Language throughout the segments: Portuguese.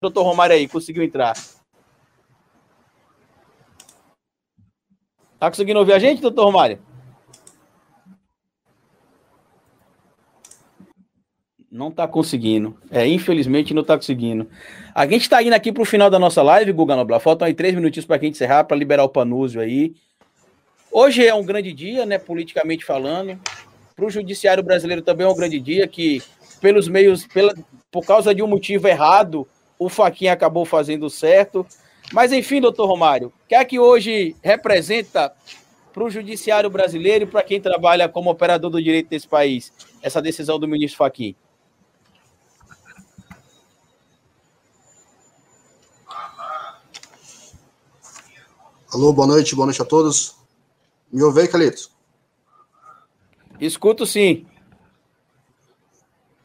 doutor Romário aí, conseguiu entrar. Tá conseguindo ouvir a gente, doutor Romário? Não está conseguindo. É, infelizmente não está conseguindo. A gente está indo aqui para o final da nossa live, Guga Noblar. Faltam aí três minutinhos para a gente encerrar, para liberar o Panúzio aí. Hoje é um grande dia, né, politicamente falando. Para o judiciário brasileiro também é um grande dia que, pelos meios, pela, por causa de um motivo errado, o Faquinha acabou fazendo certo. Mas enfim, doutor Romário, o que é que hoje representa para o judiciário brasileiro e para quem trabalha como operador do direito desse país, essa decisão do ministro Faquinha? Alô, boa noite, boa noite a todos. Me ouve aí, Calito? Escuto sim.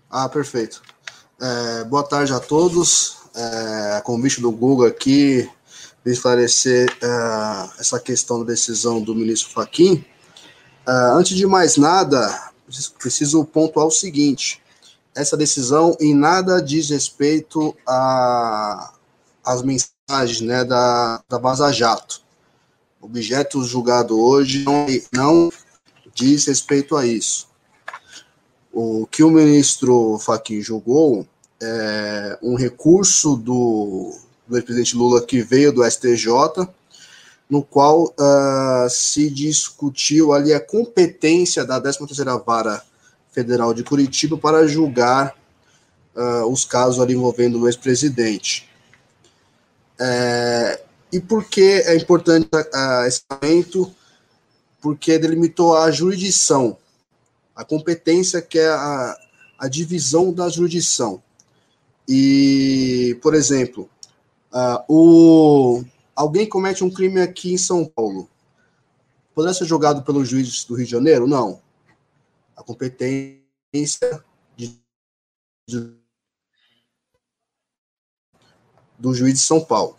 Ah, perfeito. É, boa tarde a todos. É, convite do Google aqui, de esclarecer é, essa questão da decisão do ministro Faquim. É, antes de mais nada, preciso pontuar o seguinte: essa decisão em nada diz respeito às mensagens né, da, da Vaza Jato objeto julgado hoje não, não diz respeito a isso. O que o ministro Fachin julgou é um recurso do, do ex-presidente Lula que veio do STJ, no qual uh, se discutiu ali a competência da 13ª Vara Federal de Curitiba para julgar uh, os casos ali envolvendo o ex-presidente. É, e por que é importante uh, esse momento? Porque delimitou a jurisdição, a competência que é a, a divisão da jurisdição. E, por exemplo, uh, o, alguém comete um crime aqui em São Paulo. Poderá ser julgado pelos juízes do Rio de Janeiro? Não. A competência de, de, do juiz de São Paulo.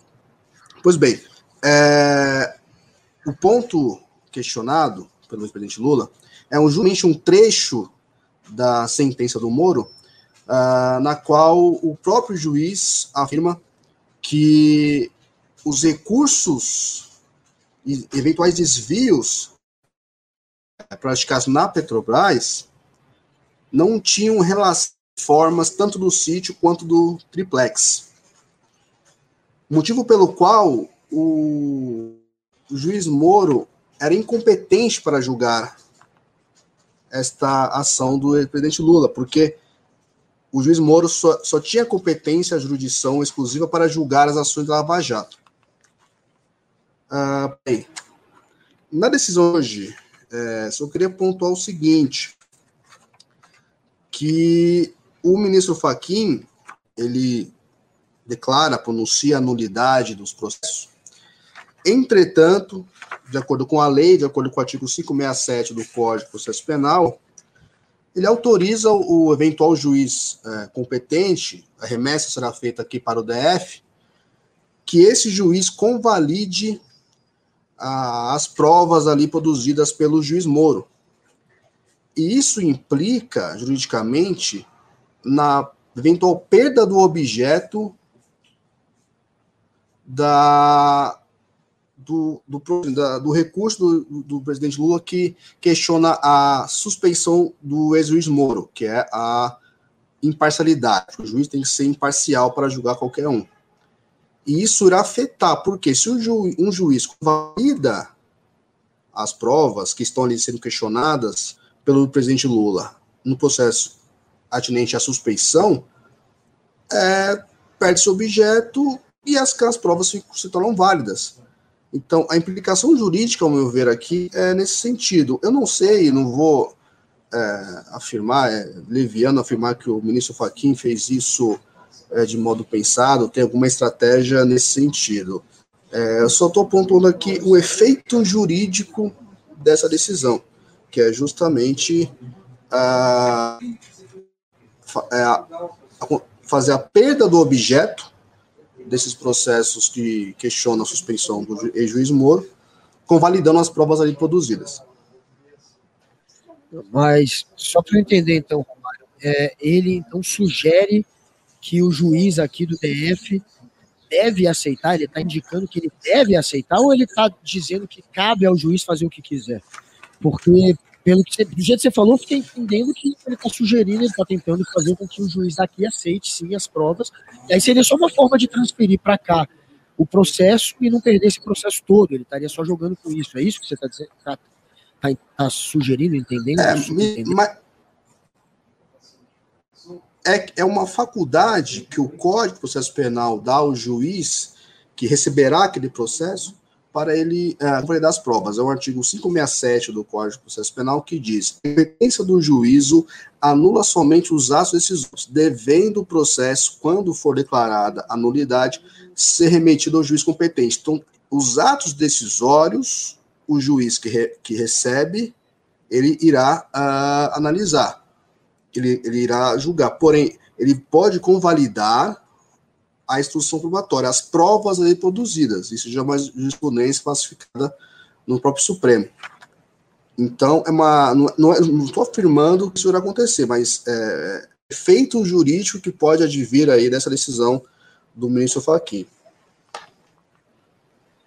Pois bem, é, o ponto questionado pelo presidente Lula é justamente um trecho da sentença do Moro, uh, na qual o próprio juiz afirma que os recursos e eventuais desvios praticados na Petrobras não tinham relação formas tanto do sítio quanto do triplex. Motivo pelo qual o, o juiz Moro era incompetente para julgar esta ação do presidente Lula, porque o juiz Moro só, só tinha competência, jurisdição exclusiva para julgar as ações da Lava Jato. Ah, bem, na decisão hoje, é, só queria pontuar o seguinte, que o ministro Faquim, ele declara, pronuncia a nulidade dos processos. Entretanto, de acordo com a lei, de acordo com o artigo 567 do Código de Processo Penal, ele autoriza o eventual juiz é, competente, a remessa será feita aqui para o DF, que esse juiz convalide a, as provas ali produzidas pelo juiz Moro. E isso implica, juridicamente, na eventual perda do objeto da, do, do, da, do recurso do, do, presidente Lula que questiona a suspeição do ex-juiz Moro, que é a imparcialidade. O juiz tem que ser imparcial para julgar qualquer um. E isso irá afetar, porque se um, ju, um juiz valida as provas que estão ali sendo questionadas pelo presidente Lula no processo atinente à suspeição, é, perde-se objeto e as, as provas se, se tornam válidas. Então, a implicação jurídica, ao meu ver aqui, é nesse sentido. Eu não sei, não vou é, afirmar, é leviano afirmar que o ministro Fachin fez isso é, de modo pensado, tem alguma estratégia nesse sentido. É, eu só estou pontuando aqui o efeito jurídico dessa decisão, que é justamente a, a, a fazer a perda do objeto desses processos que questionam a suspensão do ex-juiz Moro, convalidando as provas ali produzidas. Mas, só para eu entender, então, Romário, é, ele então sugere que o juiz aqui do DF deve aceitar, ele está indicando que ele deve aceitar, ou ele está dizendo que cabe ao juiz fazer o que quiser? Porque, pelo que você, do jeito que você falou, fiquei entendendo que ele está sugerindo, ele está tentando fazer com que o juiz daqui aceite sim as provas, e aí seria só uma forma de transferir para cá o processo e não perder esse processo todo, ele estaria só jogando com isso, é isso que você está dizendo? Tá, tá, tá, sugerindo, entendendo? É, isso, me, mas é, é uma faculdade que o Código de Processo Penal dá ao juiz que receberá aquele processo para ele é, validar as provas. É o artigo 567 do Código de Processo Penal que diz: a competência do juízo anula somente os atos decisórios, devendo o processo, quando for declarada a nulidade, ser remetido ao juiz competente. Então, os atos decisórios, o juiz que, re, que recebe, ele irá uh, analisar ele, ele irá julgar. Porém, ele pode convalidar a instrução probatória, as provas ali produzidas. Isso já é uma jurisprudência classificada no próprio Supremo. Então, é uma, não estou é, afirmando que isso irá acontecer, mas é efeito jurídico que pode advir aí dessa decisão do ministro Fachin.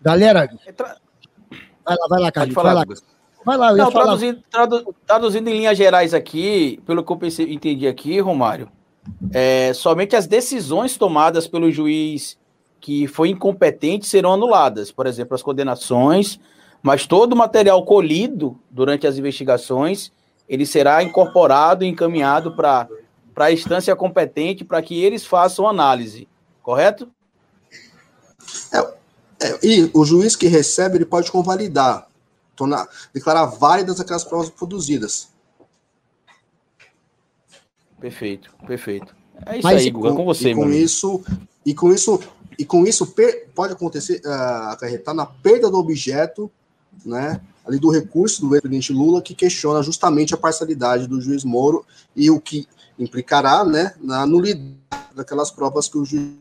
Galera, vai lá, vai lá, Carlos. Vai lá. Vai lá, eu Não, traduzindo, tradu, traduzindo em linhas gerais aqui, pelo que eu pensei, entendi aqui, Romário, é, somente as decisões tomadas pelo juiz que foi incompetente serão anuladas. Por exemplo, as condenações, mas todo o material colhido durante as investigações, ele será incorporado e encaminhado para a instância competente para que eles façam análise, correto? É, é, e o juiz que recebe, ele pode convalidar tornar, declarar válidas aquelas provas produzidas. Perfeito, perfeito. É isso Mas, aí, Guga, com você, e com isso E com isso, e com isso pode acontecer, uh, acarretar na perda do objeto, né, ali do recurso do presidente Lula, que questiona justamente a parcialidade do juiz Moro e o que implicará, né, na nulidade daquelas provas que o juiz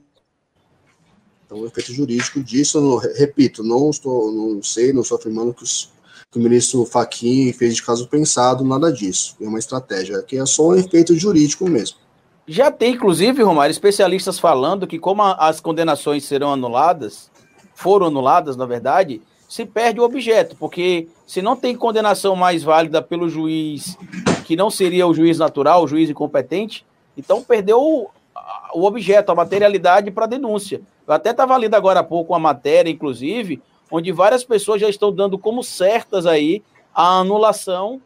então, o efeito jurídico disso, não, repito, não estou, não sei, não estou afirmando que os que o ministro Fachin fez de caso pensado, nada disso. É uma estratégia, que é só um efeito jurídico mesmo. Já tem, inclusive, Romário, especialistas falando que como as condenações serão anuladas, foram anuladas, na verdade, se perde o objeto, porque se não tem condenação mais válida pelo juiz, que não seria o juiz natural, o juiz incompetente, então perdeu o, objeto, a materialidade para denúncia. Eu até estava lendo agora há pouco uma matéria, inclusive, onde várias pessoas já estão dando como certas aí a anulação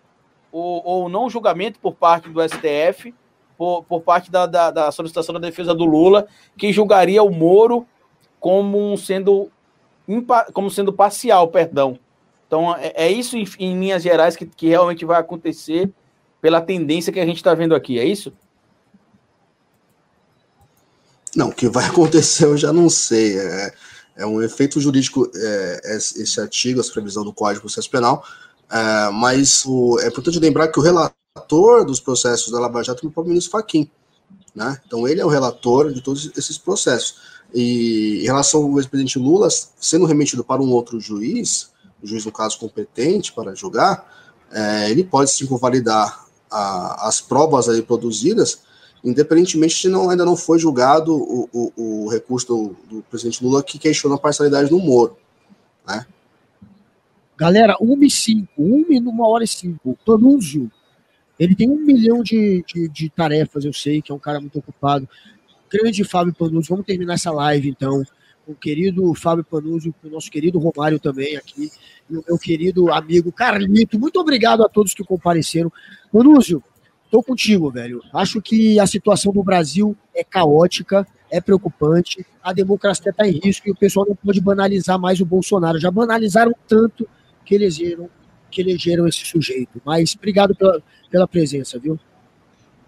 ou, ou não julgamento por parte do STF, por, por parte da, da, da, solicitação da defesa do Lula, que julgaria o Moro como sendo, como sendo parcial, perdão. Então, é, é isso, em, em, linhas gerais, que, que realmente vai acontecer pela tendência que a gente está vendo aqui, é isso? Não, o que vai acontecer eu já não sei. É, é um efeito jurídico é, esse artigo, essa previsão do Código de Processo Penal, é, mas o, é importante lembrar que o relator dos processos da Lava Jato é o próprio ministro Fachin, né? Então ele é o relator de todos esses processos. E em relação ao ex-presidente Lula sendo remetido para um outro juiz, o juiz no caso competente para julgar, é, ele pode sim convalidar a, as provas aí produzidas independentemente se não, ainda não foi julgado o, o, o recurso do, do, presidente Lula que questiona a parcialidade do Moro. Né? Galera, 1 e 5, 1 e numa hora e 5. Tonúzio, ele tem um milhão de, de, de, tarefas, eu sei que é um cara muito ocupado. Grande Fábio Panuzio, vamos terminar essa live então. Com o querido Fábio Panuzio, com o nosso querido Romário também aqui, e o meu querido amigo Carlito. Muito obrigado a todos que compareceram. Panuzio, Tô contigo, velho. Acho que a situação do Brasil é caótica, é preocupante, a democracia está em risco e o pessoal não pode banalizar mais o Bolsonaro. Já banalizaram tanto que elegeram, que elegeram esse sujeito. Mas obrigado pela, pela presença, viu?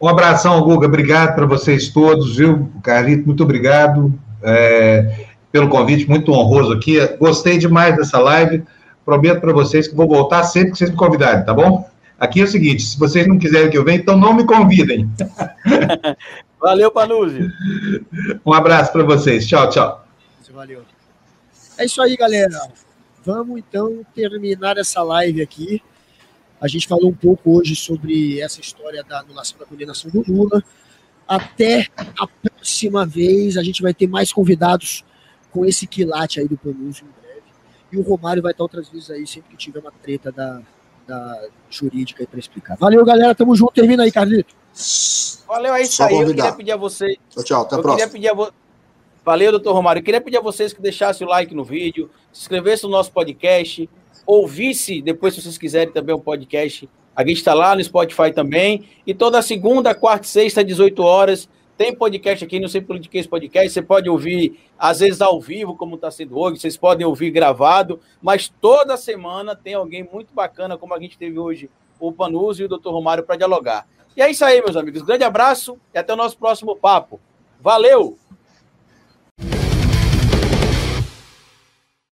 Um abração, Guga. Obrigado para vocês todos, viu? Carlito, muito obrigado é, pelo convite, muito honroso aqui. Gostei demais dessa live. Prometo para vocês que vou voltar sempre que vocês me convidarem, tá bom? Aqui é o seguinte: se vocês não quiserem que eu venha, então não me convidem. Valeu, Panuzzi. Um abraço para vocês. Tchau, tchau. Valeu. É isso aí, galera. Vamos então terminar essa live aqui. A gente falou um pouco hoje sobre essa história da anulação da condenação do Lula. Até a próxima vez. A gente vai ter mais convidados com esse quilate aí do Panúzio em breve. E o Romário vai estar outras vezes aí, sempre que tiver uma treta da, da jurídica aí para explicar. Valeu, galera. Tamo junto. Termina aí, Carlito. Valeu, é isso Só aí. Convidar. Eu queria pedir a vocês. Tchau, tchau. Até a próxima. Pedir a vo... Valeu, doutor Romário. Eu queria pedir a vocês que deixassem o like no vídeo, se inscrevessem no nosso podcast, ouvisse depois, se vocês quiserem, também o um podcast. A gente está lá no Spotify também. E toda segunda, quarta e sexta, 18 horas, tem podcast aqui no Sem Politiquês Podcast. Você pode ouvir, às vezes, ao vivo, como está sendo hoje. Vocês podem ouvir gravado. Mas toda semana tem alguém muito bacana, como a gente teve hoje, o Panuso e o doutor Romário, para dialogar. E é isso aí, meus amigos. Grande abraço e até o nosso próximo papo. Valeu!